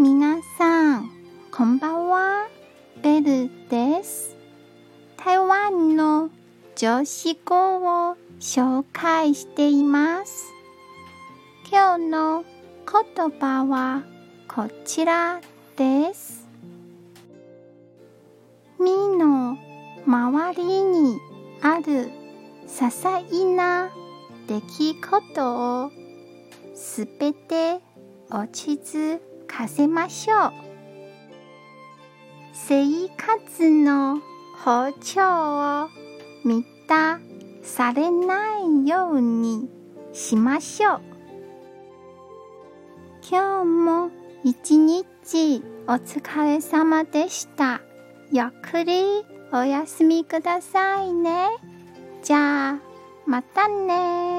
皆さん、こんばんは。ベルです。台湾の女子語を紹介しています。今日の言葉はこちらです。身の周りにある些細な出来事をすべて落ち着かせましょう。生活の包丁を見たされないようにしましょう。今日も一日お疲れ様でした。ゆっくりお休みくださいね。じゃあ、またね